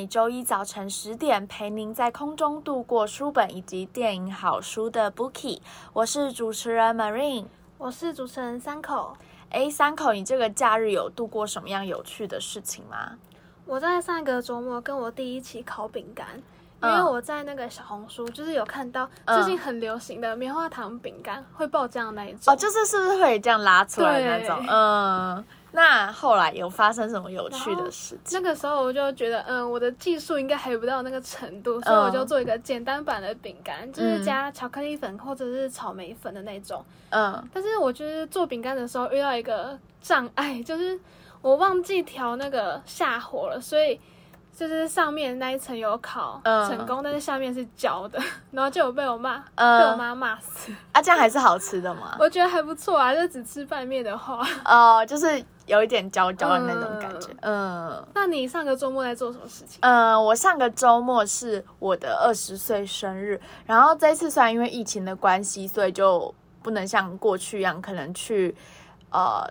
到每周一早晨十点陪您在空中度过书本以及电影好书的 Bookie，我是主持人 Marine，我是主持人三口。哎，三口，你这个假日有度过什么样有趣的事情吗？我在上个周末跟我弟一起烤饼干。因为我在那个小红书，就是有看到最近很流行的棉花糖饼干会爆浆的那一种。哦，就是是不是会这样拉出来那种？嗯，那后来有发生什么有趣的事情？那个时候我就觉得，嗯，我的技术应该还不到那个程度，所以我就做一个简单版的饼干，就是加巧克力粉或者是草莓粉的那种。嗯，但是我就是做饼干的时候遇到一个障碍，就是我忘记调那个下火了，所以。就是上面那一层有烤成功，但是下面是焦的，然后就有被我骂，被我妈骂死。啊，这样还是好吃的吗？我觉得还不错啊，就只吃拌面的话，哦，就是有一点焦焦的那种感觉。嗯，那你上个周末在做什么事情？嗯，我上个周末是我的二十岁生日，然后这一次虽然因为疫情的关系，所以就不能像过去一样，可能去呃。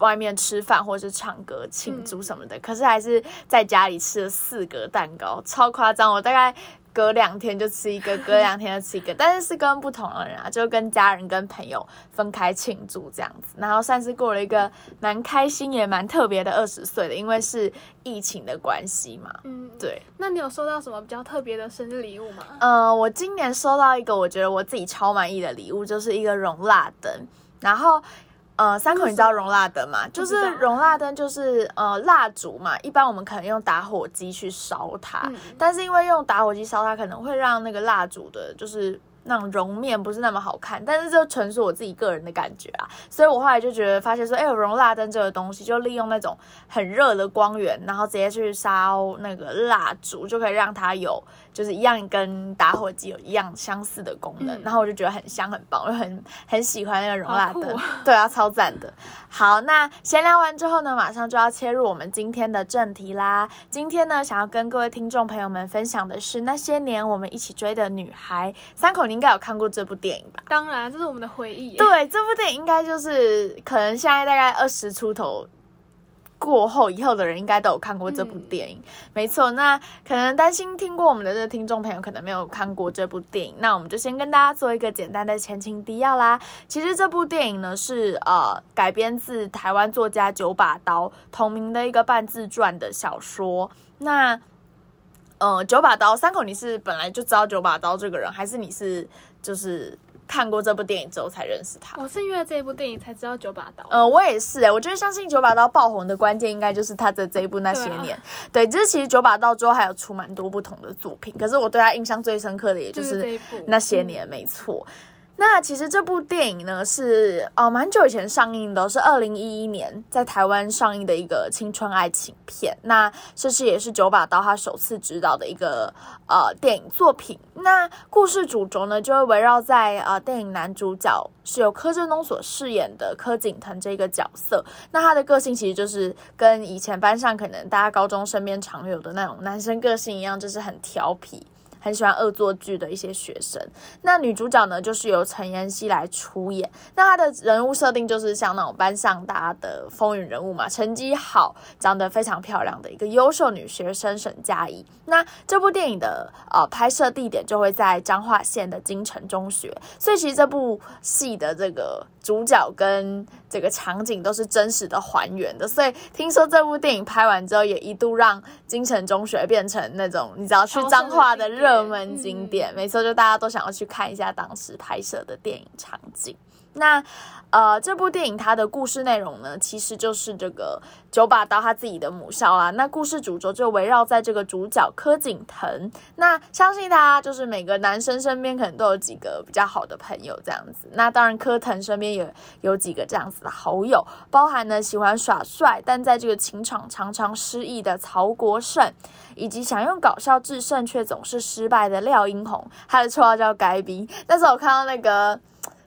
外面吃饭或者是唱歌庆祝什么的，可是还是在家里吃了四个蛋糕，超夸张！我大概隔两天就吃一个，隔两天就吃一个，但是是跟不同的人啊，就跟家人跟朋友分开庆祝这样子，然后算是过了一个蛮开心也蛮特别的二十岁的，因为是疫情的关系嘛。嗯，对。那你有收到什么比较特别的生日礼物吗？呃，我今年收到一个我觉得我自己超满意的礼物，就是一个容蜡灯，然后。呃，三口你知道容蜡灯吗？就是容蜡灯，就是呃蜡烛嘛。一般我们可能用打火机去烧它，但是因为用打火机烧它，可能会让那个蜡烛的，就是。那种绒面不是那么好看，但是这纯属我自己个人的感觉啊，所以我后来就觉得发现说，哎，有容蜡灯这个东西，就利用那种很热的光源，然后直接去烧那个蜡烛，就可以让它有就是一样跟打火机有一样相似的功能，然后我就觉得很香很棒，我就很很喜欢那个容蜡灯，对啊，超赞的。好，那闲聊完之后呢，马上就要切入我们今天的正题啦。今天呢，想要跟各位听众朋友们分享的是那些年我们一起追的女孩，三口你。应该有看过这部电影吧？当然，这是我们的回忆。对，这部电影应该就是可能现在大概二十出头过后以后的人，应该都有看过这部电影。没错，那可能担心听过我们的这个听众朋友可能没有看过这部电影，那我们就先跟大家做一个简单的前情提要啦。其实这部电影呢是呃改编自台湾作家九把刀同名的一个半自传的小说。那呃，九把刀，三口，你是本来就知道九把刀这个人，还是你是就是看过这部电影之后才认识他？我是因为这一部电影才知道九把刀。呃，我也是哎，我觉得相信九把刀爆红的关键应该就是他的这一部那些年。对，就是其实九把刀之后还有出蛮多不同的作品，可是我对他印象最深刻的也就是那些年，没错。那其实这部电影呢是哦蛮久以前上映的，是二零一一年在台湾上映的一个青春爱情片。那这是也是九把刀他首次执导的一个呃电影作品。那故事主轴呢就会围绕在呃电影男主角是由柯震东所饰演的柯景腾这个角色。那他的个性其实就是跟以前班上可能大家高中身边常有的那种男生个性一样，就是很调皮。很喜欢恶作剧的一些学生。那女主角呢，就是由陈妍希来出演。那她的人物设定就是像那种班上大家的风云人物嘛，成绩好，长得非常漂亮的一个优秀女学生沈佳宜。那这部电影的呃拍摄地点就会在彰化县的金城中学，所以其实这部戏的这个主角跟这个场景都是真实的还原的。所以听说这部电影拍完之后，也一度让金城中学变成那种你只要去彰化的热。热门景点，没错，就大家都想要去看一下当时拍摄的电影场景。那呃，这部电影它的故事内容呢，其实就是这个九把刀他自己的母校啊。那故事主轴就围绕在这个主角柯景腾。那相信他就是每个男生身边可能都有几个比较好的朋友这样子。那当然，柯腾身边也有几个这样子的好友，包含呢喜欢耍帅，但在这个情场常常失意的曹国胜，以及想用搞笑制胜却总是失败的廖英红。他的绰号叫该兵。但是我看到那个。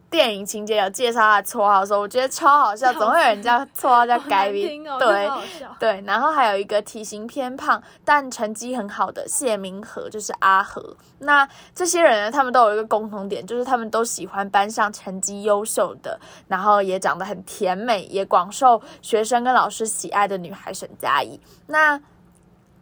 电影情节有介绍他的绰号的时候，我觉得超好笑，总会有人叫绰号叫盖比，对对，然后还有一个体型偏胖但成绩很好的谢明和，就是阿和。那这些人呢，他们都有一个共同点，就是他们都喜欢班上成绩优秀的，然后也长得很甜美，也广受学生跟老师喜爱的女孩沈佳宜。那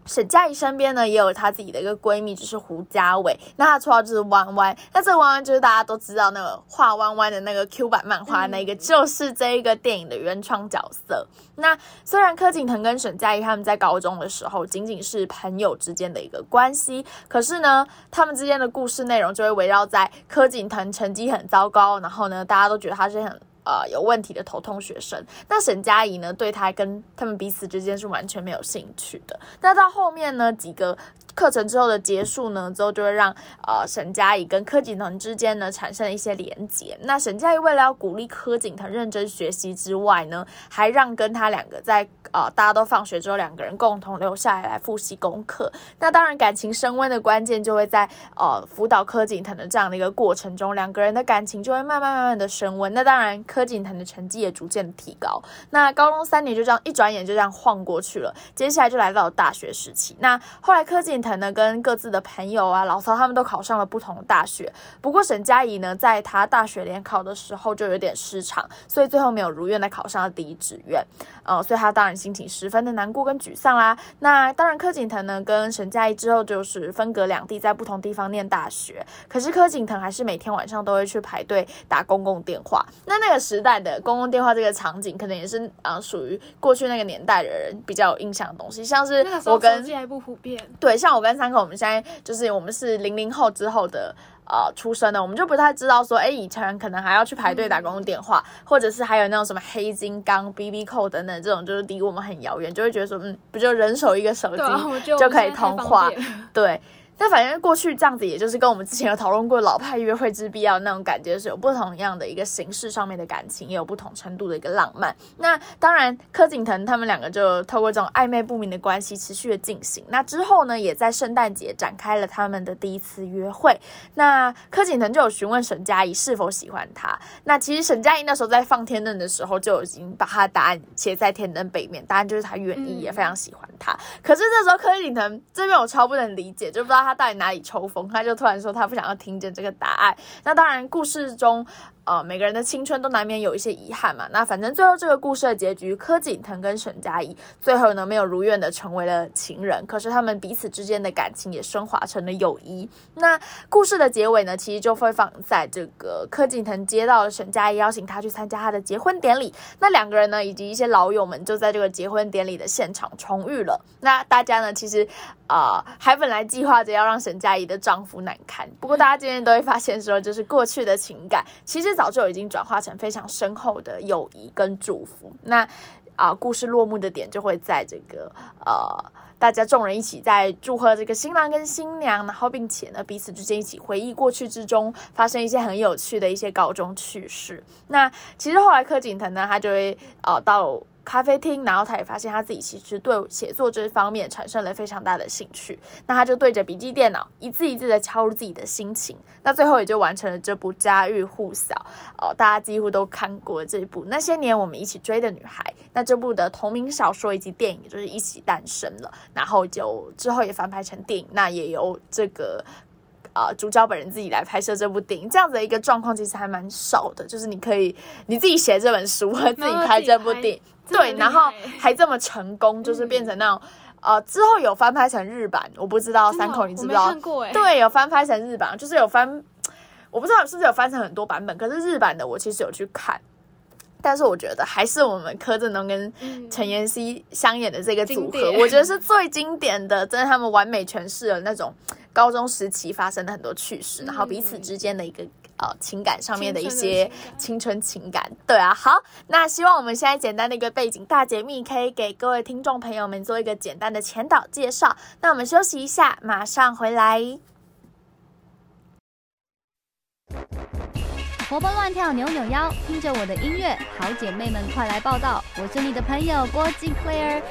沈佳宜身边呢，也有她自己的一个闺蜜，就是胡家伟。那她绰号就是弯弯。那这个弯弯就是大家都知道那个画弯弯的那个 Q 版漫画那个，就是这一个电影的原创角色。那虽然柯景腾跟沈佳宜他们在高中的时候仅仅是朋友之间的一个关系，可是呢，他们之间的故事内容就会围绕在柯景腾成绩很糟糕，然后呢，大家都觉得他是很。呃，有问题的头痛学生。那沈佳宜呢，对他跟他们彼此之间是完全没有兴趣的。那到后面呢，几个课程之后的结束呢，之后就会让呃沈佳宜跟柯景腾之间呢产生了一些连结。那沈佳宜为了要鼓励柯景腾认真学习之外呢，还让跟他两个在。呃，大家都放学之后，两个人共同留下来来复习功课。那当然，感情升温的关键就会在呃辅导柯景腾的这样的一个过程中，两个人的感情就会慢慢慢慢的升温。那当然，柯景腾的成绩也逐渐提高。那高中三年就这样一转眼就这样晃过去了，接下来就来到了大学时期。那后来柯景腾呢，跟各自的朋友啊、老曹他们都考上了不同的大学。不过沈佳宜呢，在他大学联考的时候就有点失常，所以最后没有如愿的考上了第一志愿。呃，所以他当然。心情十分的难过跟沮丧啦。那当然，柯景腾呢跟沈佳宜之后就是分隔两地，在不同地方念大学。可是柯景腾还是每天晚上都会去排队打公共电话。那那个时代的公共电话这个场景，可能也是啊属于过去那个年代的人比较有印象的东西。像是我跟手机还不普遍，对，像我跟三口，我们现在就是我们是零零后之后的。呃，出生的我们就不太知道说，哎，以前可能还要去排队打公共电话，或者是还有那种什么黑金刚、B B 扣等等这种，就是离我们很遥远，就会觉得说，嗯，不就人手一个手机就可以通话，对。但反正过去这样子，也就是跟我们之前有讨论过老派约会之必要那种感觉是有不同样的一个形式上面的感情，也有不同程度的一个浪漫。那当然，柯景腾他们两个就透过这种暧昧不明的关系持续的进行。那之后呢，也在圣诞节展开了他们的第一次约会。那柯景腾就有询问沈佳宜是否喜欢他。那其实沈佳宜那时候在放天灯的时候就已经把他答案写在天灯背面，答案就是他愿意，也非常喜欢他。可是这时候柯景腾这边我超不能理解，就不知道。他到底哪里抽风？他就突然说他不想要听见这个答案。那当然，故事中。呃，每个人的青春都难免有一些遗憾嘛。那反正最后这个故事的结局，柯景腾跟沈佳宜最后呢没有如愿的成为了情人，可是他们彼此之间的感情也升华成了友谊。那故事的结尾呢，其实就会放在这个柯景腾接到了沈佳宜邀请他去参加他的结婚典礼。那两个人呢，以及一些老友们就在这个结婚典礼的现场重遇了。那大家呢，其实啊还本来计划着要让沈佳宜的丈夫难堪，不过大家今天都会发现说，就是过去的情感其实。早就已经转化成非常深厚的友谊跟祝福。那啊，故事落幕的点就会在这个呃，大家众人一起在祝贺这个新郎跟新娘，然后并且呢，彼此之间一起回忆过去之中发生一些很有趣的一些高中趣事。那其实后来柯景腾呢，他就会呃到。咖啡厅，然后他也发现他自己其实对写作这方面产生了非常大的兴趣。那他就对着笔记电脑一字一字的敲入自己的心情。那最后也就完成了这部家喻户晓哦，大家几乎都看过这部《那些年我们一起追的女孩》。那这部的同名小说以及电影就是一起诞生了，然后就之后也翻拍成电影。那也由这个啊主角本人自己来拍摄这部电影。这样子的一个状况其实还蛮少的，就是你可以你自己写这本书和自己拍这部电影。对，然后还这么成功，就是变成那种，呃，之后有翻拍成日版，我不知道三口你知不知道？对，有翻拍成日版，就是有翻，我不知道是不是有翻成很多版本，可是日版的我其实有去看，但是我觉得还是我们柯震东跟陈妍希相演的这个组合，我觉得是最经典的，真的他们完美诠释了那种高中时期发生的很多趣事，然后彼此之间的一个。呃，情感上面的一些青春情感，对啊，好，那希望我们现在简单的一个背景大解密，可以给各位听众朋友们做一个简单的前导介绍。那我们休息一下，马上回来。活蹦乱跳，扭扭腰，听着我的音乐，好姐妹们快来报道，我是你的朋友郭靖 Claire。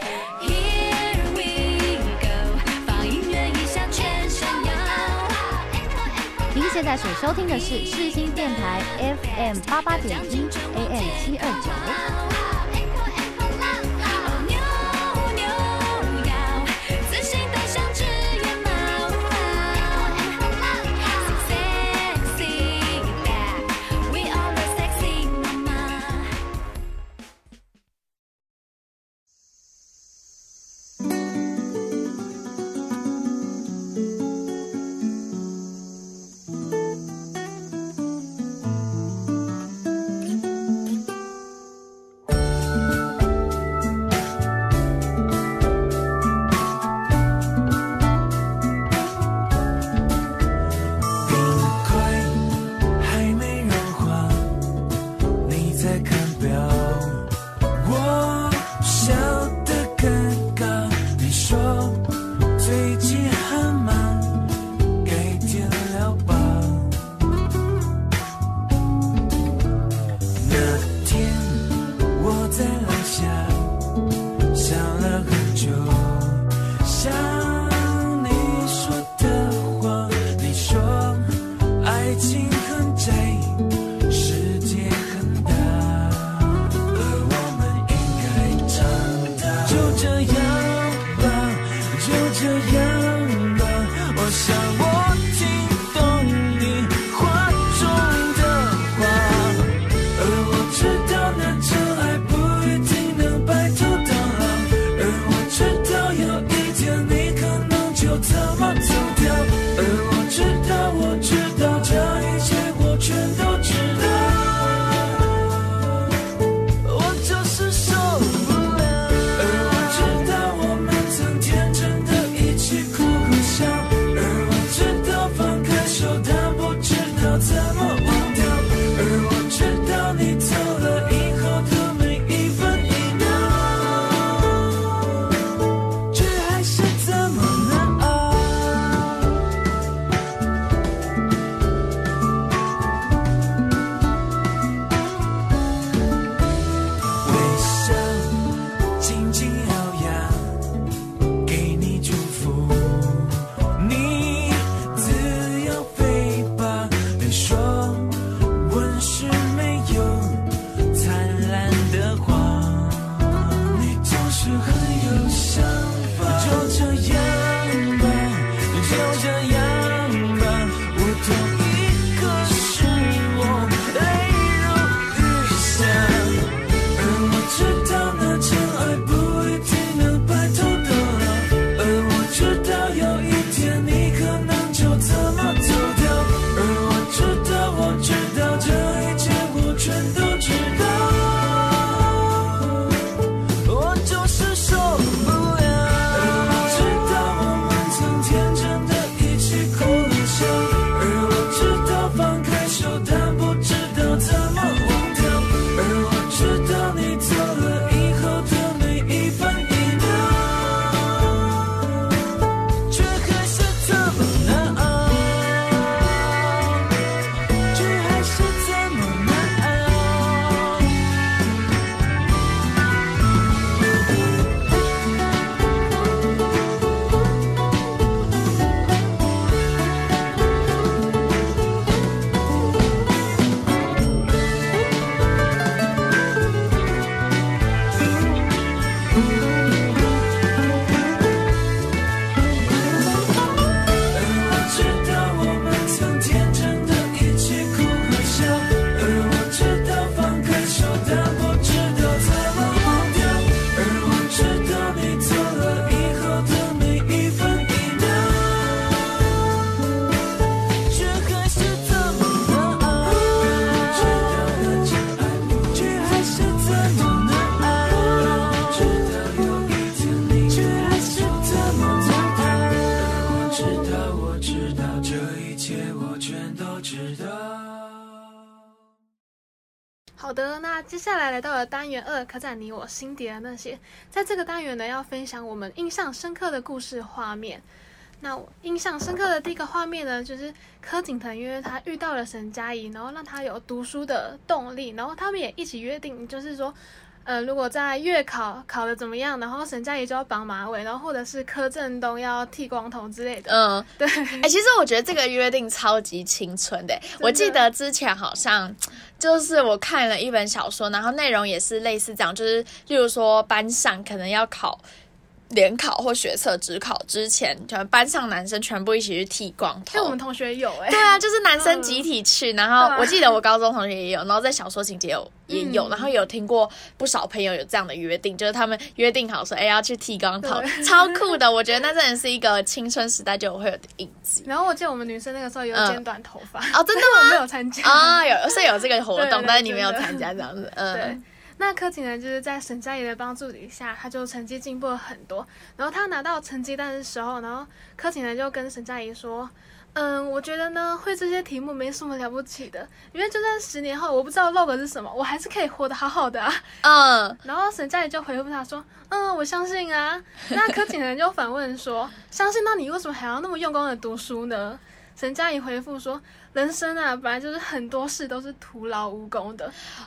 您现在所收听的是世新电台 FM 八八点一 AM 七二九。来到了单元二，刻在你我心底的那些。在这个单元呢，要分享我们印象深刻的故事画面。那我印象深刻的第一个画面呢，就是柯景腾，因为他遇到了沈佳宜，然后让他有读书的动力，然后他们也一起约定，就是说。呃，如果在月考考的怎么样，然后沈佳宜就要绑马尾，然后或者是柯震东要剃光头之类的。嗯，对。哎，其实我觉得这个约定超级青春的。我记得之前好像就是我看了一本小说，然后内容也是类似这样，就是例如说班上可能要考。联考或学测只考之前，就班上男生全部一起去剃光头。就我们同学有哎，对啊，就是男生集体去。然后我记得我高中同学也有，然后在小说情节有也有，然后有听过不少朋友有这样的约定，就是他们约定好说，哎，要去剃光头，超酷的。我觉得那真的是一个青春时代就会有的印记。然后我记得我们女生那个时候有剪短头发哦，真的 我没有参加啊，有是有这个活动，但是你没有参加这样子，嗯。那柯景腾就是在沈佳宜的帮助底下，他就成绩进步了很多。然后他拿到成绩单的时候，然后柯景腾就跟沈佳宜说：“嗯，我觉得呢，会这些题目没什么了不起的，因为就算十年后我不知道 log 是什么，我还是可以活得好好的啊。”嗯。然后沈佳宜就回复他说：“嗯，我相信啊。”那柯景腾就反问说：“相信？那你为什么还要那么用功的读书呢？”沈佳宜回复说：“人生啊，本来就是很多事都是徒劳无功的。”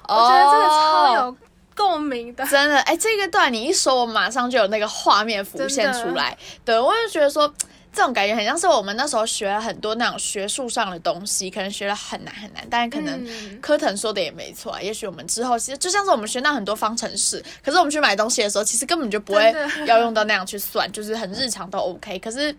我觉得这个超有共鸣的，真的。哎，这个段你一说，我马上就有那个画面浮现出来。对，我就觉得说，这种感觉很像是我们那时候学了很多那种学术上的东西，可能学了很难很难，但是可能柯腾说的也没错。也许我们之后其实就像是我们学到很多方程式，可是我们去买东西的时候，其实根本就不会要用到那样去算，就是很日常都 OK。可是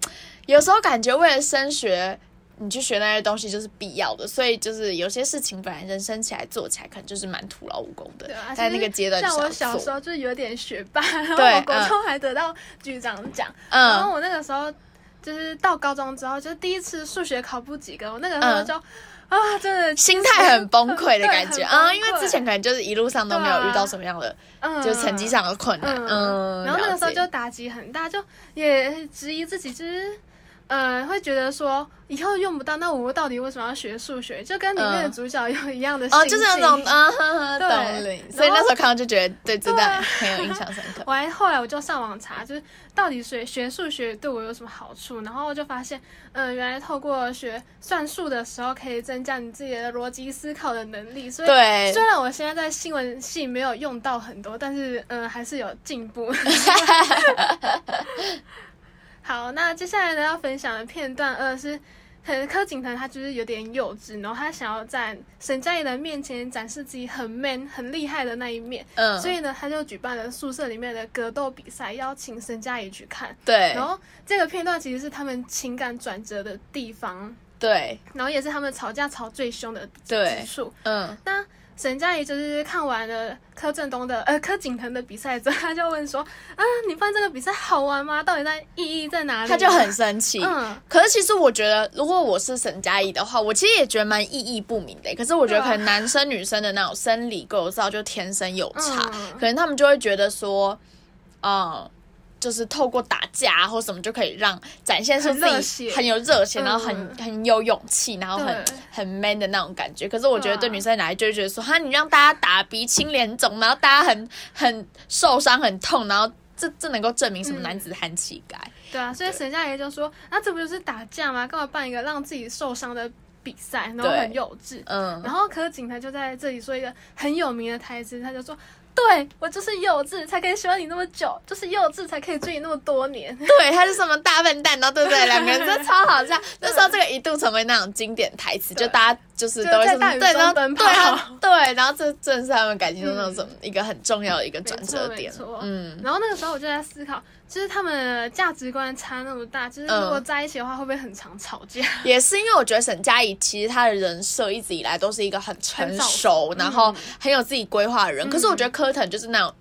有时候感觉为了升学。你去学那些东西就是必要的，所以就是有些事情本来人生起来做起来可能就是蛮徒劳无功的。在那个阶段，像我小时候就是有点学霸，然后我高中还得到局长奖。然后我那个时候就是到高中之后，就第一次数学考不及格，我那个时候就啊，真的心态很崩溃的感觉啊，因为之前可能就是一路上都没有遇到什么样的就成绩上的困难，嗯，然后那个时候就打击很大，就也质疑自己，就是。呃，会觉得说以后用不到，那我到底为什么要学数学？就跟里面的主角有一样的心哦，就是那种啊，对，所以那时候看到就觉得对真的很有印象深刻。我还后来我就上网查，就是到底学学数学对我有什么好处？然后就发现，嗯，原来透过学算术的时候，可以增加你自己的逻辑思考的能力。所以虽然我现在在新闻系没有用到很多，但是嗯，还是有进步。好，那接下来呢要分享的片段二是，柯景腾他就是有点幼稚，然后他想要在沈佳宜的面前展示自己很 man 很厉害的那一面，嗯，所以呢他就举办了宿舍里面的格斗比赛，邀请沈佳宜去看，对，然后这个片段其实是他们情感转折的地方。对，然后也是他们吵架吵最凶的结束。嗯，那。沈佳宜就是看完了柯震东的呃柯景腾的比赛之后，他就问说：“啊，你办这个比赛好玩吗？到底在意义在哪里？”他就很生气。嗯，可是其实我觉得，如果我是沈佳宜的话，我其实也觉得蛮意义不明的。可是我觉得可能男生女生的那种生理构造就天生有差，可能他们就会觉得说，嗯。就是透过打架或什么就可以让展现出自己很有热血，然后很很有勇气，然后很很 man 的那种感觉。可是我觉得对女生来就会觉得说，哈，你让大家打鼻青脸肿，然后大家很很受伤很痛，然后这这能够证明什么男子汉气概？对啊，所以沈佳宜就说，那这不就是打架吗？干嘛办一个让自己受伤的比赛？然后很幼稚。嗯。然后柯景腾就在这里说一个很有名的台词，他就说。对我就是幼稚，才可以喜欢你那么久，就是幼稚才可以追你那么多年。对，他是什么大笨蛋，然后对不对？两个人真的超好笑。那时候这个一度成为那种经典台词，就大家就是都会什么对，然后对对，然后这正是他们感情中那种一个很重要的一个转折点。嗯，然后那个时候我就在思考。就是他们价值观差那么大，就是如果在一起的话，会不会很常吵架？也是因为我觉得沈佳宜其实她的人设一直以来都是一个很成熟，然后很有自己规划的人。可是我觉得柯腾就是那种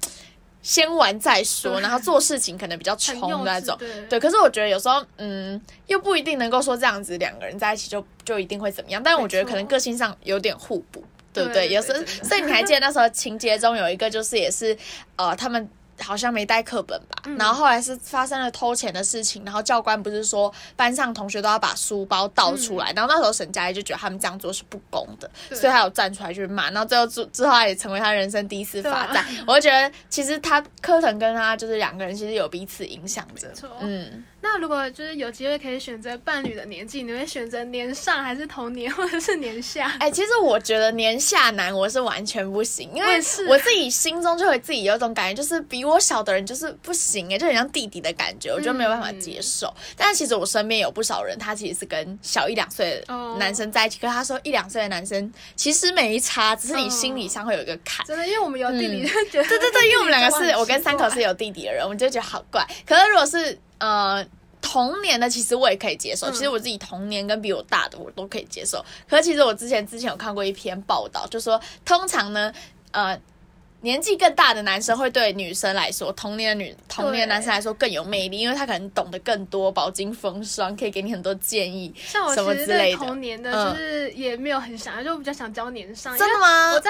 先玩再说，然后做事情可能比较冲那种。对，可是我觉得有时候，嗯，又不一定能够说这样子两个人在一起就就一定会怎么样。但是我觉得可能个性上有点互补，对不对？有时，所以你还记得那时候情节中有一个就是也是呃他们。好像没带课本吧，然后后来是发生了偷钱的事情，然后教官不是说班上同学都要把书包倒出来，然后那时候沈佳宜就觉得他们这样做是不公的，所以他有站出来去骂，然后最后之之后他也成为他人生第一次罚站。我就觉得其实他柯腾跟他就是两个人其实有彼此影响着，嗯。那如果就是有机会可以选择伴侣的年纪，你会选择年上还是同年，或者是年下？哎，其实我觉得年下男我是完全不行，因为我自己心中就会自己有一种感觉，就是比我小的人就是不行哎，就很像弟弟的感觉，我就没有办法接受。但其实我身边有不少人，他其实是跟小一两岁的男生在一起，可他说一两岁的男生其实没差，只是你心理上会有一个坎。真的，因为我们有弟弟，就觉得对对对，因为我们两个是我跟三口是有弟弟的人，我们就觉得好怪。可是如果是呃，童年的其实我也可以接受，其实我自己童年跟比我大的我都可以接受。可是其实我之前之前有看过一篇报道，就说通常呢，呃。年纪更大的男生会对女生来说，同年的女同年的男生来说更有魅力，因为他可能懂得更多，饱经风霜，可以给你很多建议，像我其实对童年的就是也没有很想要，就比较想教年上。真的吗？我在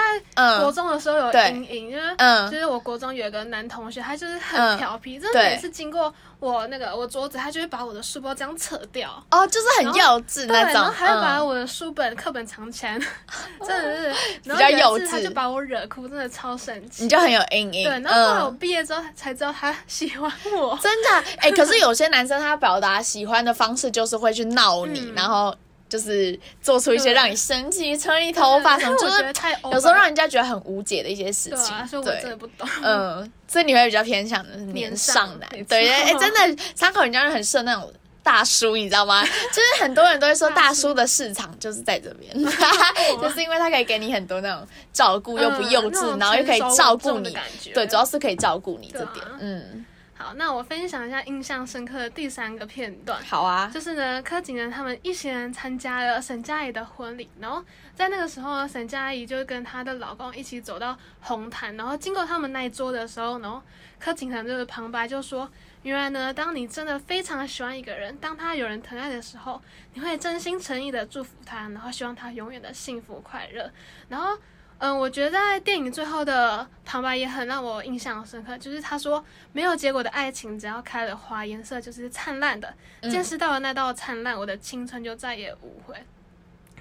国中的时候有阴影，就是就是我国中有一个男同学，他就是很调皮，真的每次经过。我那个我桌子，他就会把我的书包这样扯掉哦，就是很幼稚那种，然后还会把我的书本课本藏起来，真的是 比较幼稚。他就把我惹哭，真的超生气。你就很有阴影。对，然后后来我毕业之后才知道他喜欢我。真的？哎，可是有些男生他表达喜欢的方式就是会去闹你，然后。就是做出一些让你生气、扯你头发什么，就是有时候让人家觉得很无解的一些事情。对，所以我真的不懂。嗯，所以你会比较偏向的是年上男，对，哎，真的，三口人家很适合那种大叔，你知道吗？就是很多人都会说大叔的市场就是在这边，就是因为他可以给你很多那种照顾，又不幼稚，然后又可以照顾你，对，主要是可以照顾你这点，嗯。好，那我分享一下印象深刻的第三个片段。好啊，就是呢，柯景仁他们一行人参加了沈佳宜的婚礼，然后在那个时候，沈佳宜就跟她的老公一起走到红毯，然后经过他们那一桌的时候，然后柯景仁就是旁白就说：“原来呢，当你真的非常喜欢一个人，当他有人疼爱的时候，你会真心诚意的祝福他，然后希望他永远的幸福快乐。”然后。嗯，我觉得在电影最后的旁白也很让我印象深刻，就是他说没有结果的爱情，只要开了花，颜色就是灿烂的。见识到了那道灿烂，我的青春就再也无悔。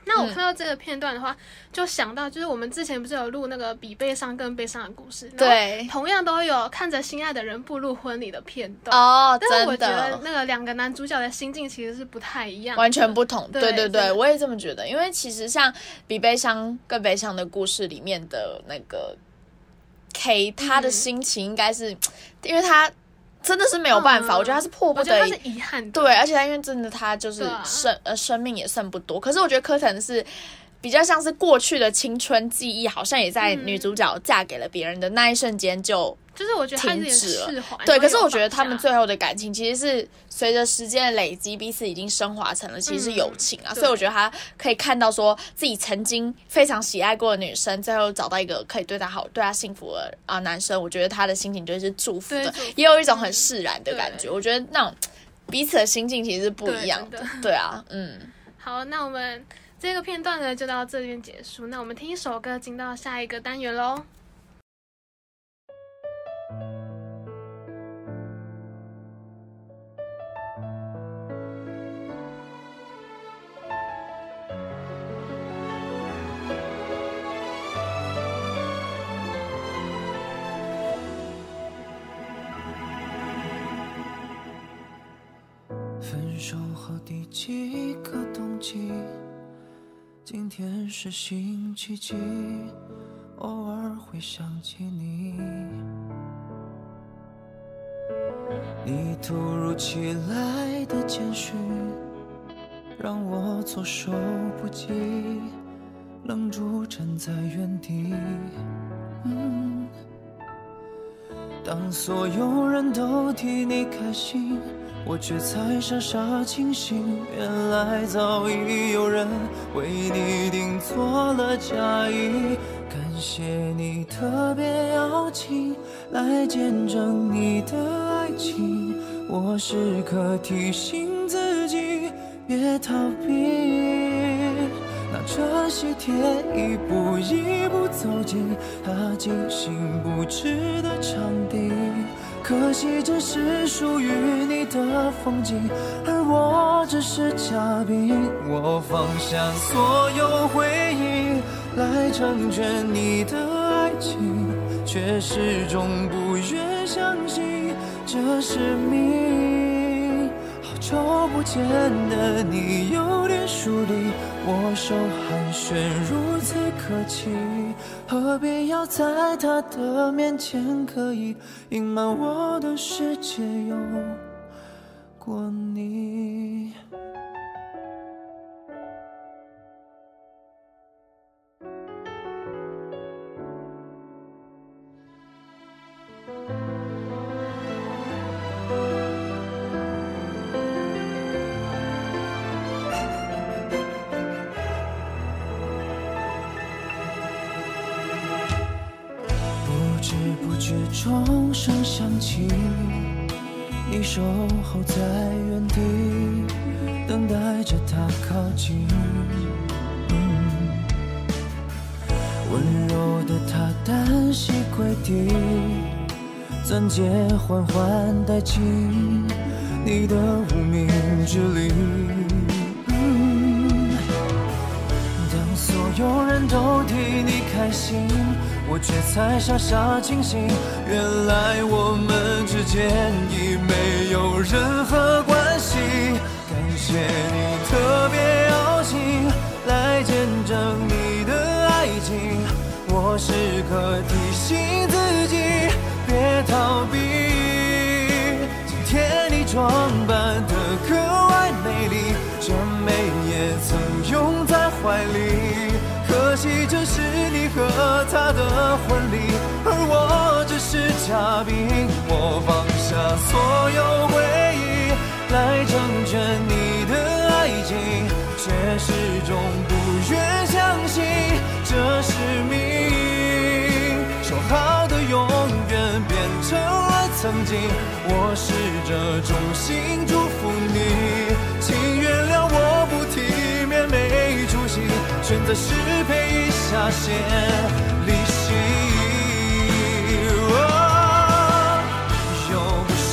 那我看到这个片段的话，就想到就是我们之前不是有录那个比悲伤更悲伤的故事，对，同样都有看着心爱的人步入婚礼的片段哦。但是我觉得那个两个男主角的心境其实是不太一样，完全不同。对对对，我也这么觉得。因为其实像比悲伤更悲伤的故事里面的那个 K，他的心情应该是，因为他。真的是没有办法，我觉得他是迫不得已，是遗憾。对，而且他因为真的他就是生呃生命也剩不多。可是我觉得柯腾是，比较像是过去的青春记忆，好像也在女主角嫁给了别人的那一瞬间就。就是我觉得停止了，对。可是我觉得他们最后的感情其实是随着时间的累积，彼此已经升华成了其实是友情啊。所以我觉得他可以看到说自己曾经非常喜爱过的女生，最后找到一个可以对她好、对她幸福的啊男生，我觉得他的心情就是祝福的，也有一种很释然的感觉。我觉得那种彼此的心境其实是不一样的。对啊，嗯。好，那我们这个片段呢就到这边结束。那我们听一首歌，进到下一个单元喽。分手后第几个冬季，今天是星期几？偶尔会想起你。你突如其来的简讯，让我措手不及，愣住站在原地。当所有人都替你开心。我却才傻傻清醒，原来早已有人为你订做了嫁衣。感谢你特别邀请来见证你的爱情，我时刻提醒自己别逃避。拿着喜帖一步一步走进他精心布置的场地。可惜这是属于你的风景，而我只是嘉宾。我放下所有回忆来成全你的爱情，却始终不愿相信这是命。好久不见的你有点疏离，握手寒暄如此客气。何必要在他的面前刻意隐瞒我的世界有过你？温柔的他单膝跪地，钻戒缓缓戴进你的无名指里。当所有人都替你开心。我却才傻傻清醒，原来我们之间已没有任何关系。感谢你特别邀请来见证你，时刻提醒自己别逃避。今天你装扮得格外美丽，这美也曾拥在怀里。可惜这是你和他的婚礼，而我只是嘉宾。我放下所有回忆来成全你选择失陪一下先离席，又不是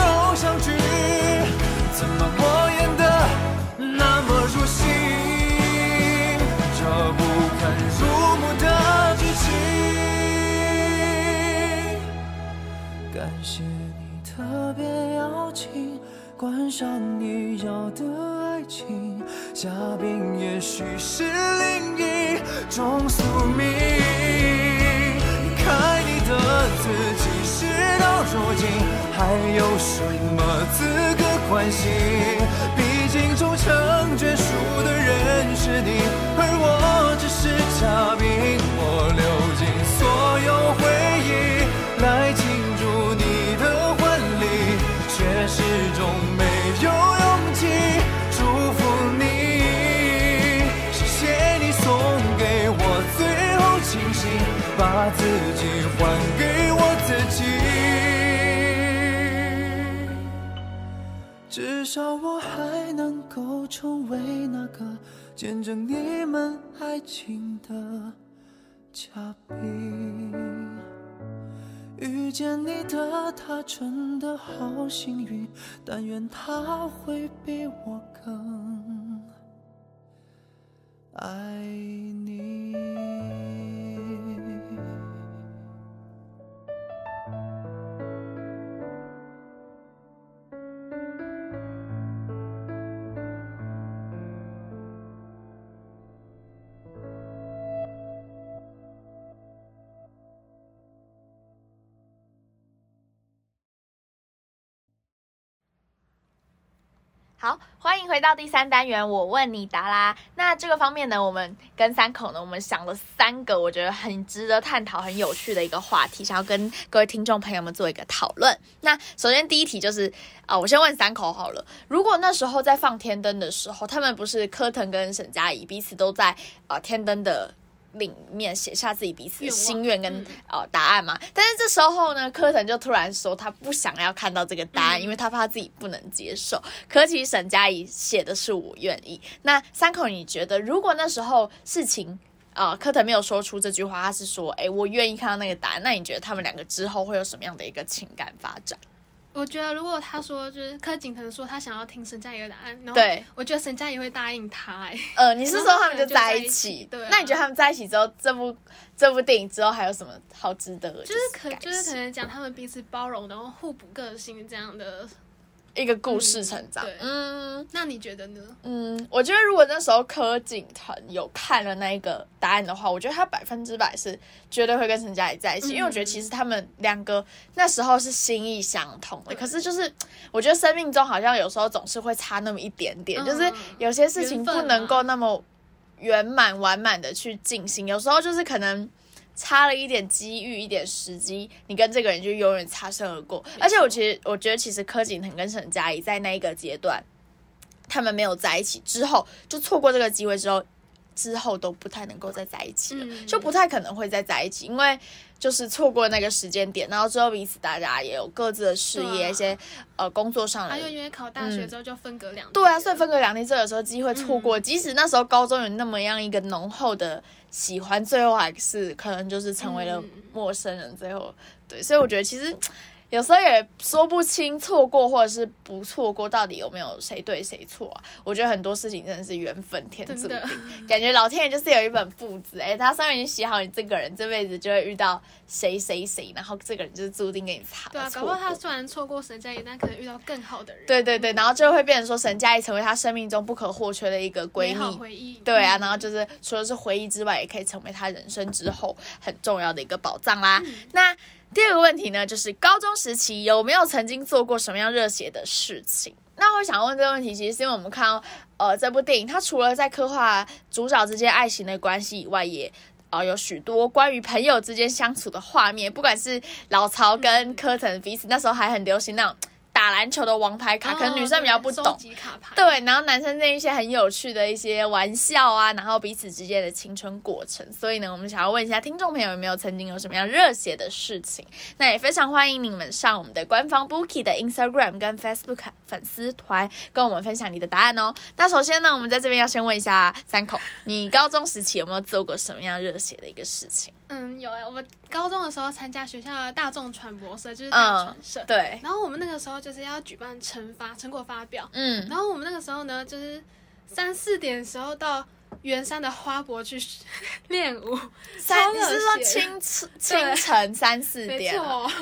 偶像剧，怎么我演得那么入戏？这不堪入目的剧情，感谢你特别邀请。观赏你要的爱情，嘉宾也许是另一种宿命。离开你的自己，事到如今还有什么资格关心？见证你们爱情的嘉宾。遇见你的他真的好幸运，但愿他会比我更爱你。好，欢迎回到第三单元，我问你答啦。那这个方面呢，我们跟三口呢，我们想了三个我觉得很值得探讨、很有趣的一个话题，想要跟各位听众朋友们做一个讨论。那首先第一题就是啊，我先问三口好了，如果那时候在放天灯的时候，他们不是柯腾跟沈佳宜彼此都在啊天灯的。里面写下自己彼此的心愿跟呃答案嘛，但是这时候呢，柯腾就突然说他不想要看到这个答案，因为他怕自己不能接受。可其实沈佳宜写的是我愿意。那三口，你觉得如果那时候事情啊，柯腾没有说出这句话，他是说哎我愿意看到那个答案，那你觉得他们两个之后会有什么样的一个情感发展？我觉得，如果他说就是柯景腾说他想要听沈佳宜的答案，然后对我觉得沈佳宜会答应他。哎，呃，你是说 他们就在一起？对。那你觉得他们在一起之后，这部这部电影之后还有什么好值得？就是可就是可能讲他们彼此包容，然后互补个性这样的。一个故事成长，嗯，那你觉得呢？嗯，我觉得如果那时候柯景腾有看了那一个答案的话，我觉得他百分之百是绝对会跟陈佳怡在一起，因为我觉得其实他们两个那时候是心意相通的。可是就是我觉得生命中好像有时候总是会差那么一点点，就是有些事情不能够那么圆满完满的去进行，有时候就是可能。差了一点机遇，一点时机，你跟这个人就永远擦身而过。而且我其实，我觉得其实柯景腾跟沈佳宜在那一个阶段，他们没有在一起之后，就错过这个机会之后，之后都不太能够再在一起了，就不太可能会再在一起，因为就是错过那个时间点，然后之后彼此大家也有各自的事业，一些呃工作上的，还有因为考大学之后就分隔两地，对啊，所以分隔两地，这个时候机会错过，即使那时候高中有那么样一个浓厚的。喜欢最后还是可能就是成为了陌生人，最后对，所以我觉得其实有时候也说不清错过或者是不错过到底有没有谁对谁错啊。我觉得很多事情真的是缘分天注定，感觉老天爷就是有一本簿子，哎，他上面已经写好你这个人这辈子就会遇到。谁谁谁，然后这个人就是注定给你擦。对啊，搞不好他虽然错过沈佳宜，但可能遇到更好的人。对对对，然后就会变成说沈佳宜成为他生命中不可或缺的一个闺蜜。回忆。对啊，然后就是除了是回忆之外，也可以成为他人生之后很重要的一个宝藏啦。那第二个问题呢，就是高中时期有没有曾经做过什么样热血的事情？那我想问这个问题，其实是因为我们看到呃这部电影，它除了在刻画主角之间爱情的关系以外，也啊，有许多关于朋友之间相处的画面，不管是老曹跟柯腾彼此那时候还很流行那种。打篮球的王牌卡，可能女生比较不懂。对，然后男生那一些很有趣的一些玩笑啊，然后彼此之间的青春过程。所以呢，我们想要问一下听众朋友，有没有曾经有什么样热血的事情？那也非常欢迎你们上我们的官方 Bookie 的 Instagram 跟 Facebook 粉丝团，跟我们分享你的答案哦。那首先呢，我们在这边要先问一下三口，你高中时期有没有做过什么样热血的一个事情？嗯，有哎，我们高中的时候参加学校的大众传播社，就是大传社。对。然后我们那个时候就是要举办成发成果发表。嗯。然后我们那个时候呢，就是三四点的时候到圆山的花博去练舞。三，你是说清晨清晨三四点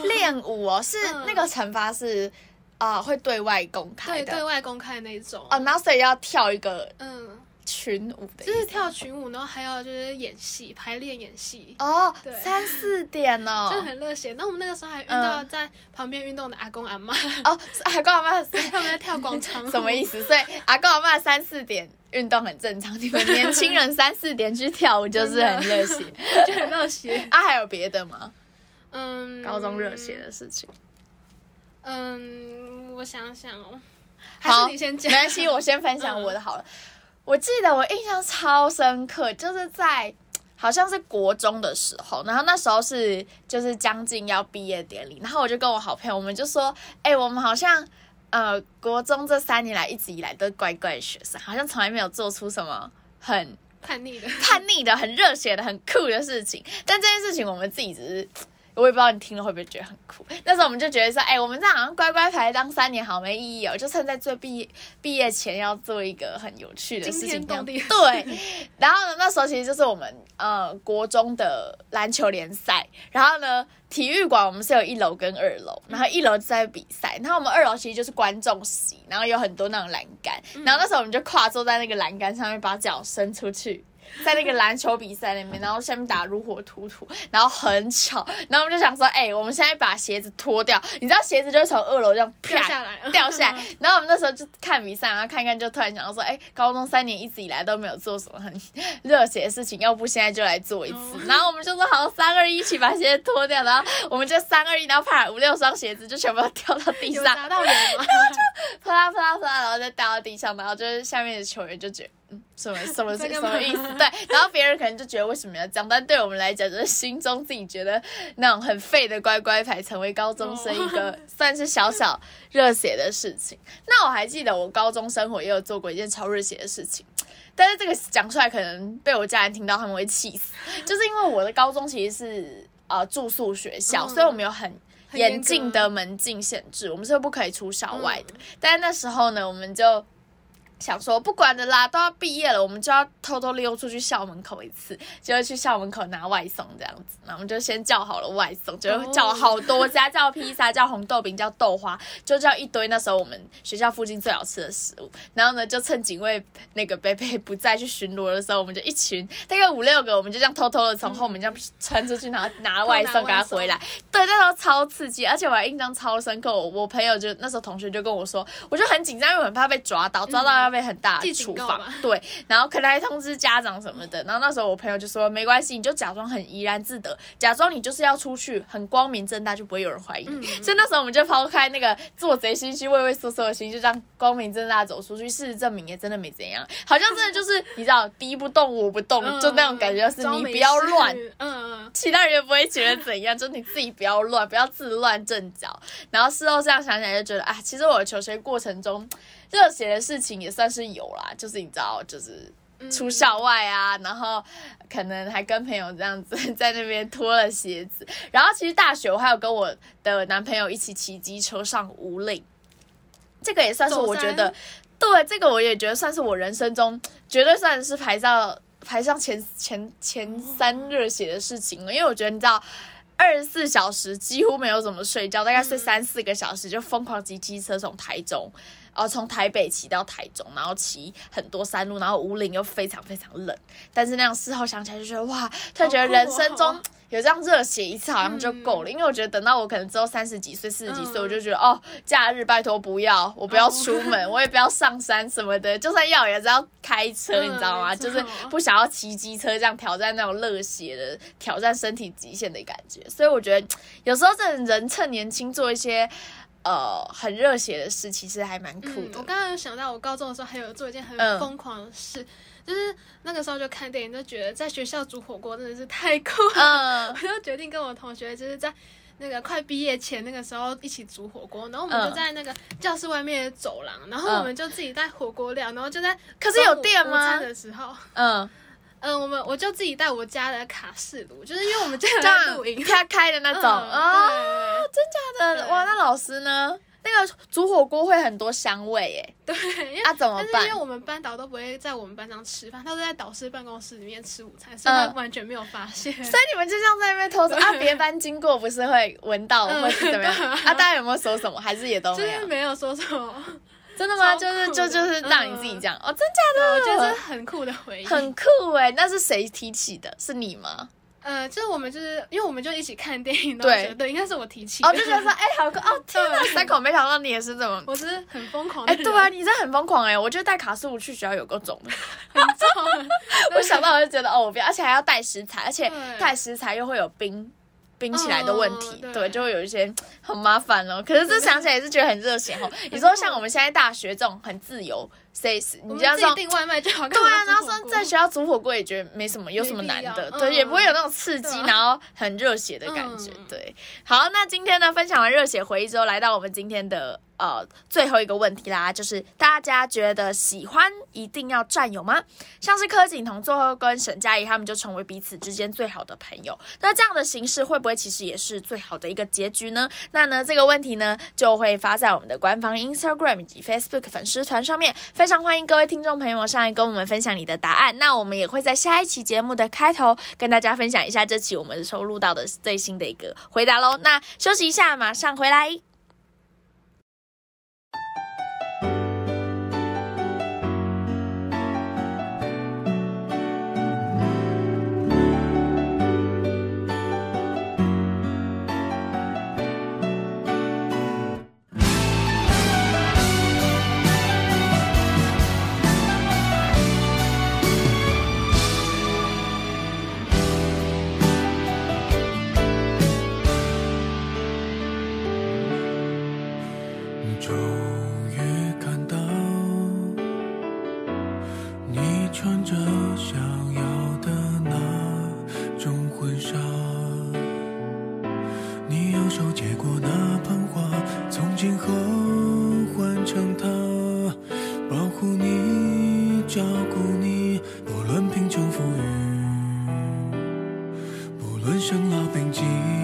练舞哦？是那个惩罚是啊，会对外公开的，对外公开那种。哦，然后所以要跳一个嗯。群舞的，就是跳群舞，然后还有就是演戏、排练演戏哦。对，三四点哦，就很热血。那我们那个时候还遇到在旁边运动的阿公阿妈哦，阿公阿妈 他们在跳广场，什么意思？所以阿公阿妈三四点运动很正常，你们年轻人三四点去跳舞就是很热血，就很热血。啊，还有别的吗？嗯，高中热血的事情。嗯，我想想哦，好，你先讲，没关系，我先分享我的好了。我记得我印象超深刻，就是在好像是国中的时候，然后那时候是就是将近要毕业典礼，然后我就跟我好朋友，我们就说，哎，我们好像呃，国中这三年来一直以来都乖乖学生，好像从来没有做出什么很叛逆的、叛逆的、很热血的、很酷的事情。但这件事情我们自己只是。我也不知道你听了会不会觉得很酷。那时候我们就觉得说，哎，我们这样好像乖乖牌当三年好没意义哦，就趁在最毕毕业前要做一个很有趣的事情。对。然后呢，那时候其实就是我们呃国中的篮球联赛。然后呢，体育馆我们是有一楼跟二楼，然后一楼在比赛，然后我们二楼其实就是观众席，然后有很多那种栏杆。然后那时候我们就跨坐在那个栏杆上面，把脚伸出去。在那个篮球比赛里面，然后下面打如火突突，然后很吵，然后我们就想说，哎，我们现在把鞋子脱掉，你知道鞋子就会从二楼这样掉下来，掉下来。然后我们那时候就看比赛，然后看看就突然想到说，哎，高中三年一直以来都没有做什么很 热血的事情，要不现在就来做一次。然后我们就说好，三二一，一起把鞋子脱掉，然后我们就三二一，然后啪五六双鞋子就全部都掉到地上，砸到人吗？啪啦啪啦啪啦，然后再掉到地上，然后就是下面的球员就觉得。嗯，什么 什么什么意思？对，然后别人可能就觉得为什么要这样，但对我们来讲，就是心中自己觉得那种很废的乖乖牌，成为高中生一个 算是小小热血的事情。那我还记得我高中生活也有做过一件超热血的事情，但是这个讲出来可能被我家人听到他们会气死，就是因为我的高中其实是呃住宿学校，所以我们有很严禁的门禁限制，我们是不可以出校外的。但是那时候呢，我们就。想说不管的啦，都要毕业了，我们就要偷偷溜出去校门口一次，就会去校门口拿外送这样子。那我们就先叫好了外送，就叫好多家，叫披萨，叫红豆饼，叫豆花，就叫一堆。那时候我们学校附近最好吃的食物。然后呢，就趁警卫那个贝贝不在去巡逻的时候，我们就一群大概五六个，我们就这样偷偷的从后门这样穿出去，拿拿外送给他回来。对，那时候超刺激，而且我还印象超深刻。我朋友就那时候同学就跟我说，我就很紧张，因为很怕被抓到，抓到。被很大处罚，对，然后可能还通知家长什么的。然后那时候我朋友就说：“没关系，你就假装很怡然自得，假装你就是要出去，很光明正大，就不会有人怀疑。”所以那时候我们就抛开那个做贼心虚、畏畏缩缩的心，就这样光明正大走出去。事实证明也真的没怎样，好像真的就是你知道，敌不动我不动，就那种感觉，是你不要乱，嗯嗯，其他人也不会觉得怎样，就你自己不要乱，不要自乱阵脚。然后事后这样想起来，就觉得啊，其实我的求学过程中。热血的事情也算是有啦，就是你知道，就是出校外啊，然后可能还跟朋友这样子 在那边脱了鞋子，然后其实大学我还有跟我的男朋友一起骑机车上五岭，这个也算是我觉得，对，这个我也觉得算是我人生中绝对算是排上排上前前前三热血的事情了，因为我觉得你知道，二十四小时几乎没有怎么睡觉，大概睡三四个小时就疯狂骑机车从台中。然后从台北骑到台中，然后骑很多山路，然后五岭又非常非常冷，但是那样事后想起来就觉得哇，突然觉得人生中有这样热血一次好像就够了，因为我觉得等到我可能之后三十几岁、四十几岁，我就觉得哦，假日拜托不要，我不要出门，我也不要上山什么的，就算要也是要开车，你知道吗？就是不想要骑机车这样挑战那种热血的挑战身体极限的感觉，所以我觉得有时候这人趁年轻做一些。呃，很热血的事，其实还蛮酷的。我刚刚有想到，我高中的时候还有做一件很疯狂的事，就是那个时候就看电影，就觉得在学校煮火锅真的是太酷了。我就决定跟我同学，就是在那个快毕业前那个时候一起煮火锅，然后我们就在那个教室外面的走廊，然后我们就自己带火锅料，然后就在可是有电吗？的时候，嗯。嗯，我们我就自己带我家的卡式炉，就是因为我们家有露营，他开的那种啊，真假的哇？那老师呢？那个煮火锅会很多香味耶，对，那怎么办？因为我们班导都不会在我们班上吃饭，他都在导师办公室里面吃午餐，所以他完全没有发现。所以你们就像在那边偷吃 啊？别班经过不是会闻到或是 怎么样？啊，大家有没有说什么？还是也都没有？没有说什么。真的吗？就是就就是让你自己讲哦，真假的？我觉得很酷的回忆，很酷哎！那是谁提起的？是你吗？呃，就是我们就是因为我们就一起看电影，对对，应该是我提起。哦，就觉得说哎，好酷哦！天哪，三口没想到你也是这么，我是很疯狂。哎，对啊，你真的很疯狂哎！我觉得带卡式炉去学校有个种，很重。我想到我就觉得哦，我不要，而且还要带食材，而且带食材又会有冰。冰起来的问题，对，就会有一些很麻烦哦。可是这想起来也是觉得很热血哦。你说像我们现在大学这种很自由、谁你这样说订外卖就好。对啊，然后说在学校煮火锅也觉得没什么，有什么难的？对，也不会有那种刺激，然后很热血的感觉。对，好，那今天呢，分享完热血回忆之后，来到我们今天的。呃，最后一个问题啦，就是大家觉得喜欢一定要占有吗？像是柯景彤最后跟沈佳宜他们就成为彼此之间最好的朋友，那这样的形式会不会其实也是最好的一个结局呢？那呢这个问题呢就会发在我们的官方 Instagram 以及 Facebook 粉丝团上面，非常欢迎各位听众朋友上来跟我们分享你的答案。那我们也会在下一期节目的开头跟大家分享一下这期我们收录到的最新的一个回答喽。那休息一下，马上回来。错过了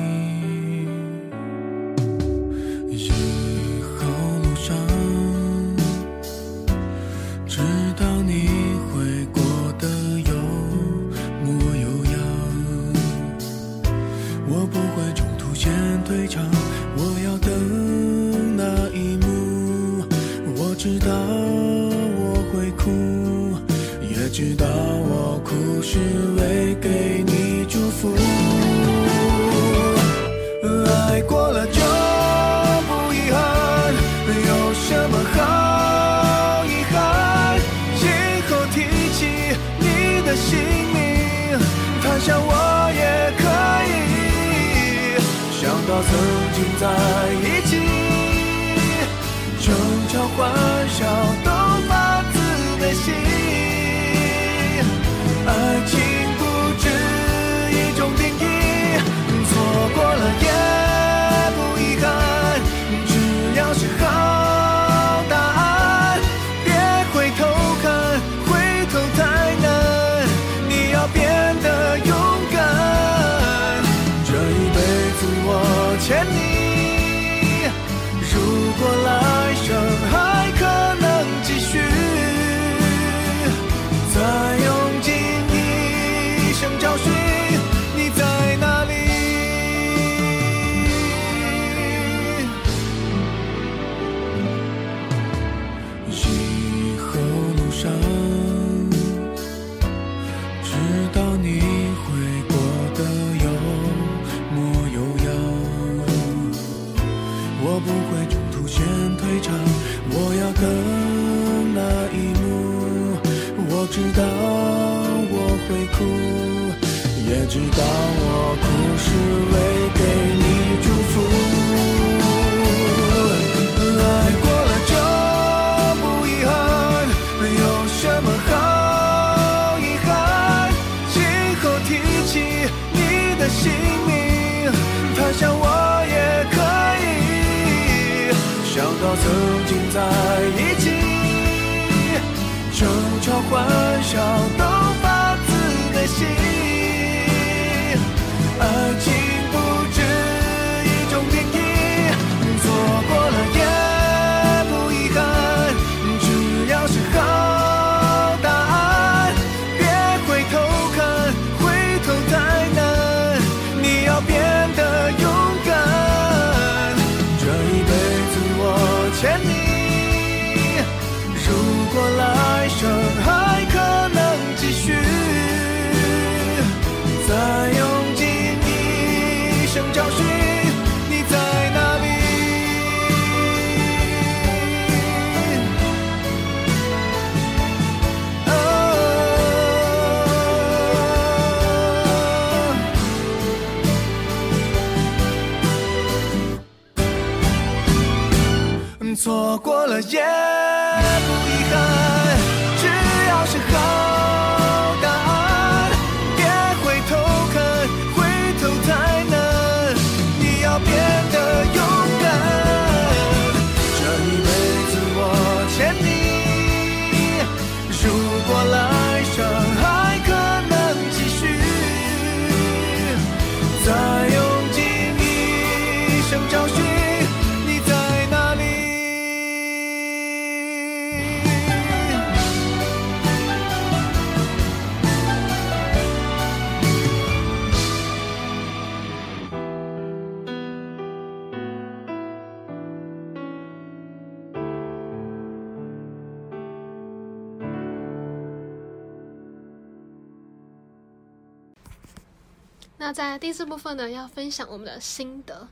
那在第四部分呢，要分享我们的心得。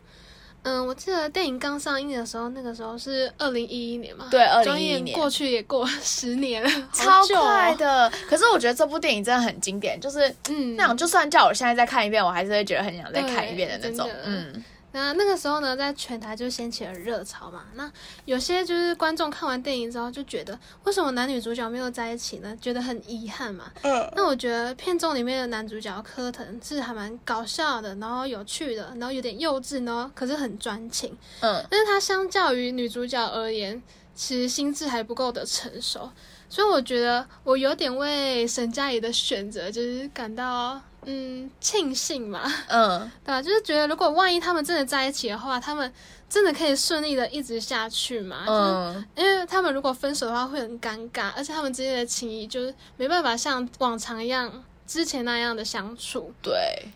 嗯，我记得电影刚上映的时候，那个时候是二零一一年嘛，对，二零一一年过去也过十年了，超快的。可是我觉得这部电影真的很经典，就是嗯，那种就算叫我现在再看一遍，我还是会觉得很想再看一遍的那种，嗯。那那个时候呢，在全台就掀起了热潮嘛。那有些就是观众看完电影之后就觉得，为什么男女主角没有在一起呢？觉得很遗憾嘛。嗯。那我觉得片中里面的男主角柯腾是还蛮搞笑的，然后有趣的，然后有点幼稚呢，可是很专情。嗯。但是他相较于女主角而言，其实心智还不够的成熟，所以我觉得我有点为沈佳宜的选择就是感到。嗯，庆幸嘛，嗯，对吧？就是觉得，如果万一他们真的在一起的话，他们真的可以顺利的一直下去嘛？嗯，因为他们如果分手的话会很尴尬，而且他们之间的情谊就是没办法像往常一样之前那样的相处。对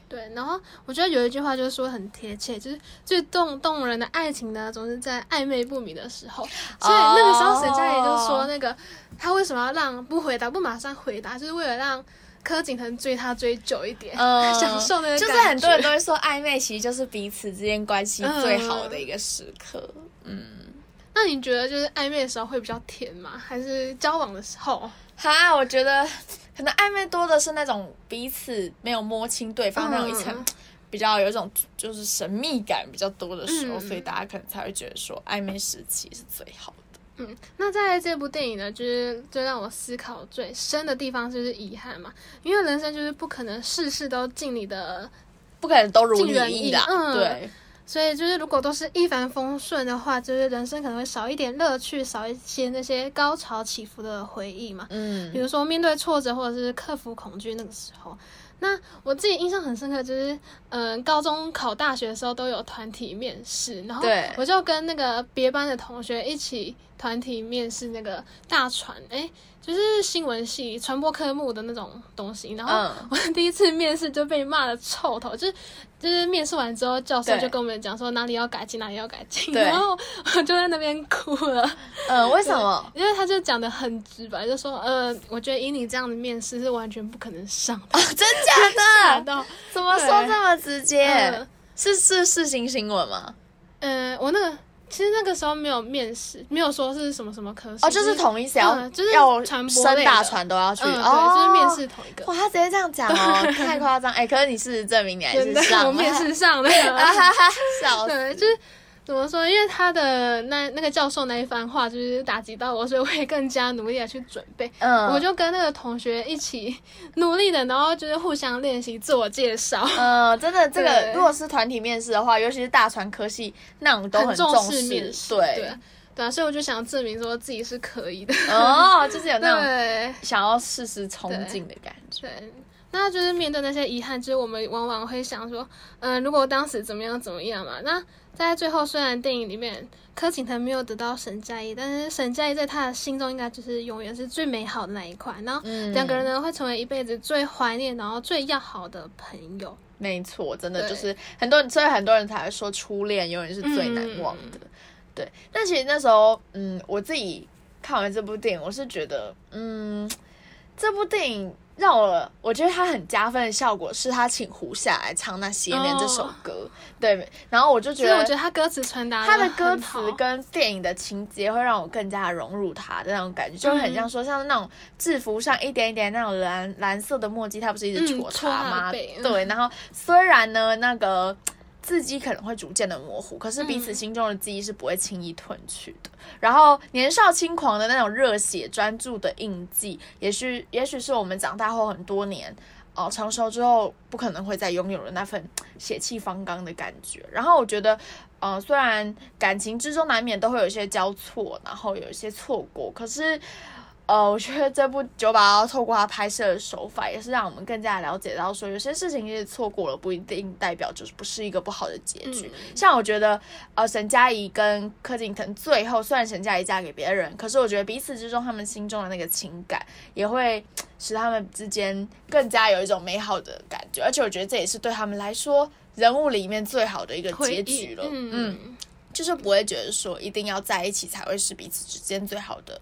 对，然后我觉得有一句话就是说很贴切，就是最动动人的爱情呢，总是在暧昧不明的时候。所以那个时候沈佳宜就说，那个他为什么要让不回答不马上回答，就是为了让。柯景腾追她追久一点，享受那个就是很多人都会说暧昧其实就是彼此之间关系最好的一个时刻。嗯，那你觉得就是暧昧的时候会比较甜吗？还是交往的时候？哈，我觉得可能暧昧多的是那种彼此没有摸清对方那种一层比较有一种就是神秘感比较多的时候，所以大家可能才会觉得说暧昧时期是最好的。嗯，那在这部电影呢，就是最让我思考最深的地方就是遗憾嘛，因为人生就是不可能事事都尽你的，不可能都如你意的，嗯，对，所以就是如果都是一帆风顺的话，就是人生可能会少一点乐趣，少一些那些高潮起伏的回忆嘛，嗯，比如说面对挫折或者是克服恐惧那个时候。那我自己印象很深刻，就是嗯，高中考大学的时候都有团体面试，然后我就跟那个别班的同学一起团体面试那个大传，哎。就是新闻系传播科目的那种东西，然后我第一次面试就被骂的臭头，就是就是面试完之后，教授就跟我们讲说哪里要改进，哪里要改进，然后我就在那边哭了。呃，为什么？因为他就讲的很直白，就说呃，我觉得以你这样的面试是完全不可能上的。真假的？怎么说这么直接？是是是新新闻吗？嗯，我那个。其实那个时候没有面试，没有说是什么什么科室哦，就是同一要就是要传播升大传都要去，对，就是面试同一个。哇，他直接这样讲哦，太夸张哎！可是你事实证明你还是上，我面试上了，笑死，就是。怎么说？因为他的那那个教授那一番话，就是打击到我，所以我也更加努力的去准备。嗯，我就跟那个同学一起努力的，然后就是互相练习自我介绍。嗯，真的，这个如果是团体面试的话，尤其是大传科系那种都很重视面试。对对啊，所以我就想证明说自己是可以的。哦，就是有那种想要试试冲劲的感觉。对，那就是面对那些遗憾，就是我们往往会想说，嗯，如果当时怎么样怎么样嘛？那在最后，虽然电影里面柯景腾没有得到沈佳宜，但是沈佳宜在他的心中应该就是永远是最美好的那一块。然后两个人呢会成为一辈子最怀念，然后最要好的朋友。没错，真的就是很多，所以很多人才会说初恋永远是最难忘的。对，但其实那时候，嗯，我自己看完这部电影，我是觉得，嗯，这部电影。让我我觉得他很加分的效果是他请胡夏来唱那些年这首歌，对，然后我就觉得，我觉得他歌词传达他的歌词跟电影的情节会让我更加融入他的那种感觉，就很像说像那种制服上一点一点那种蓝蓝色的墨迹，他不是一直戳他吗？对，然后虽然呢那个。字迹可能会逐渐的模糊，可是彼此心中的记忆是不会轻易褪去的。然后年少轻狂的那种热血专注的印记，也许也许是我们长大后很多年哦成熟之后不可能会再拥有的那份血气方刚的感觉。然后我觉得，呃，虽然感情之中难免都会有一些交错，然后有一些错过，可是。呃，我觉得这部九把刀透过他拍摄的手法，也是让我们更加了解到，说有些事情其实错过了，不一定代表就是不是一个不好的结局。像我觉得，呃，沈佳宜跟柯景腾最后，虽然沈佳宜嫁给别人，可是我觉得彼此之中他们心中的那个情感，也会使他们之间更加有一种美好的感觉。而且我觉得这也是对他们来说，人物里面最好的一个结局了。嗯，就是不会觉得说一定要在一起才会是彼此之间最好的。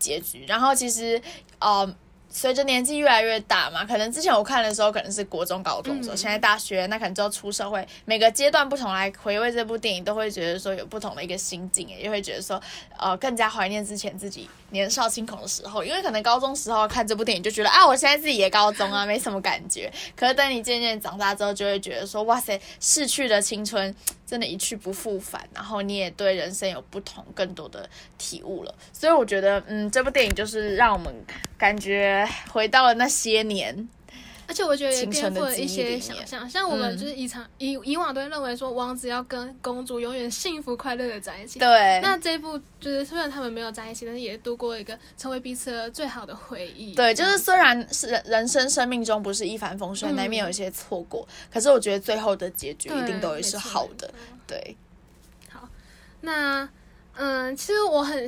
结局，然后其实，呃，随着年纪越来越大嘛，可能之前我看的时候可能是国中、高中的时候，现在大学，那可能之后出社会，每个阶段不同来回味这部电影，都会觉得说有不同的一个心境，也会觉得说，呃，更加怀念之前自己年少轻狂的时候，因为可能高中时候看这部电影就觉得啊，我现在自己也高中啊，没什么感觉，可是等你渐渐长大之后，就会觉得说，哇塞，逝去的青春。真的，一去不复返，然后你也对人生有不同、更多的体悟了。所以我觉得，嗯，这部电影就是让我们感觉回到了那些年。而且我觉得也颠覆了一些想象，像我们就是以常以以往都会认为说王子要跟公主永远幸福快乐的在一起。对。那这部就是虽然他们没有在一起，但是也度过一个成为彼此的最好的回忆。对，就是虽然是人人生生命中不是一帆风顺，难免有一些错过，可是我觉得最后的结局一定都会是好的。对。好，那。嗯，其实我很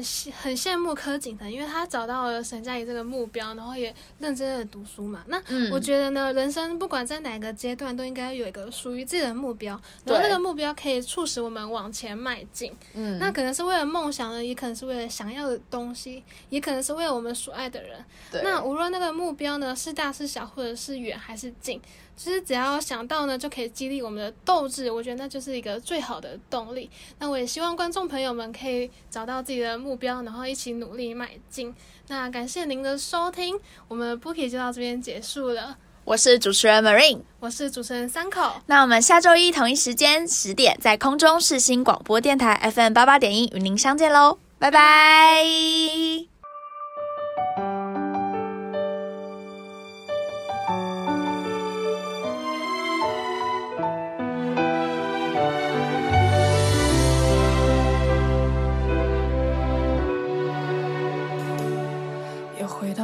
很羡慕柯景腾，因为他找到了沈佳宜这个目标，然后也认真的读书嘛。那我觉得呢，人生不管在哪个阶段，都应该有一个属于自己的目标，然后那个目标可以促使我们往前迈进。嗯，那可能是为了梦想呢，也可能是为了想要的东西，也可能是为了我们所爱的人。那无论那个目标呢是大是小，或者是远还是近。其实只要想到呢，就可以激励我们的斗志。我觉得那就是一个最好的动力。那我也希望观众朋友们可以找到自己的目标，然后一起努力迈进。那感谢您的收听，我们 Bookie 就到这边结束了。我是主持人 Marine，我是主持人三口。那我们下周一同一时间十点，在空中视新广播电台 FM 八八点一与您相见喽，拜拜。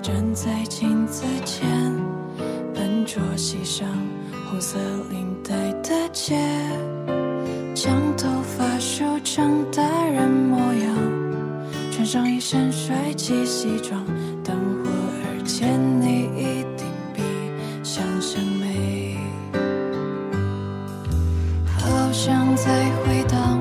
站在镜子前，笨拙系上红色领带的结，将头发梳成大人模样，穿上一身帅气西装，等会儿见你一定比想象美，好想再回到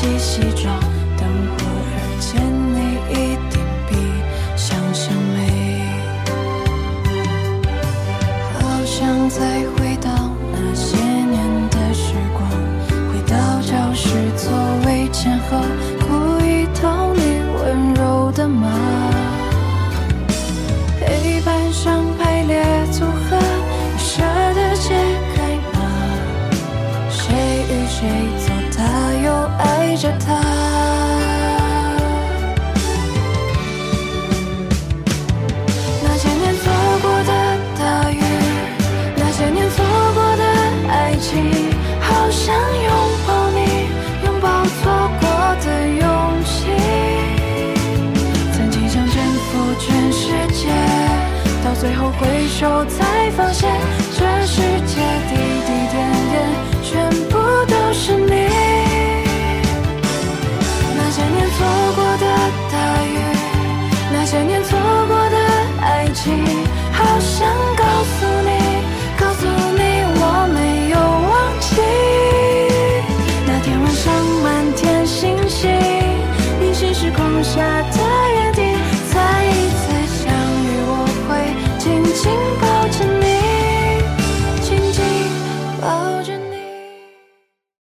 细细装。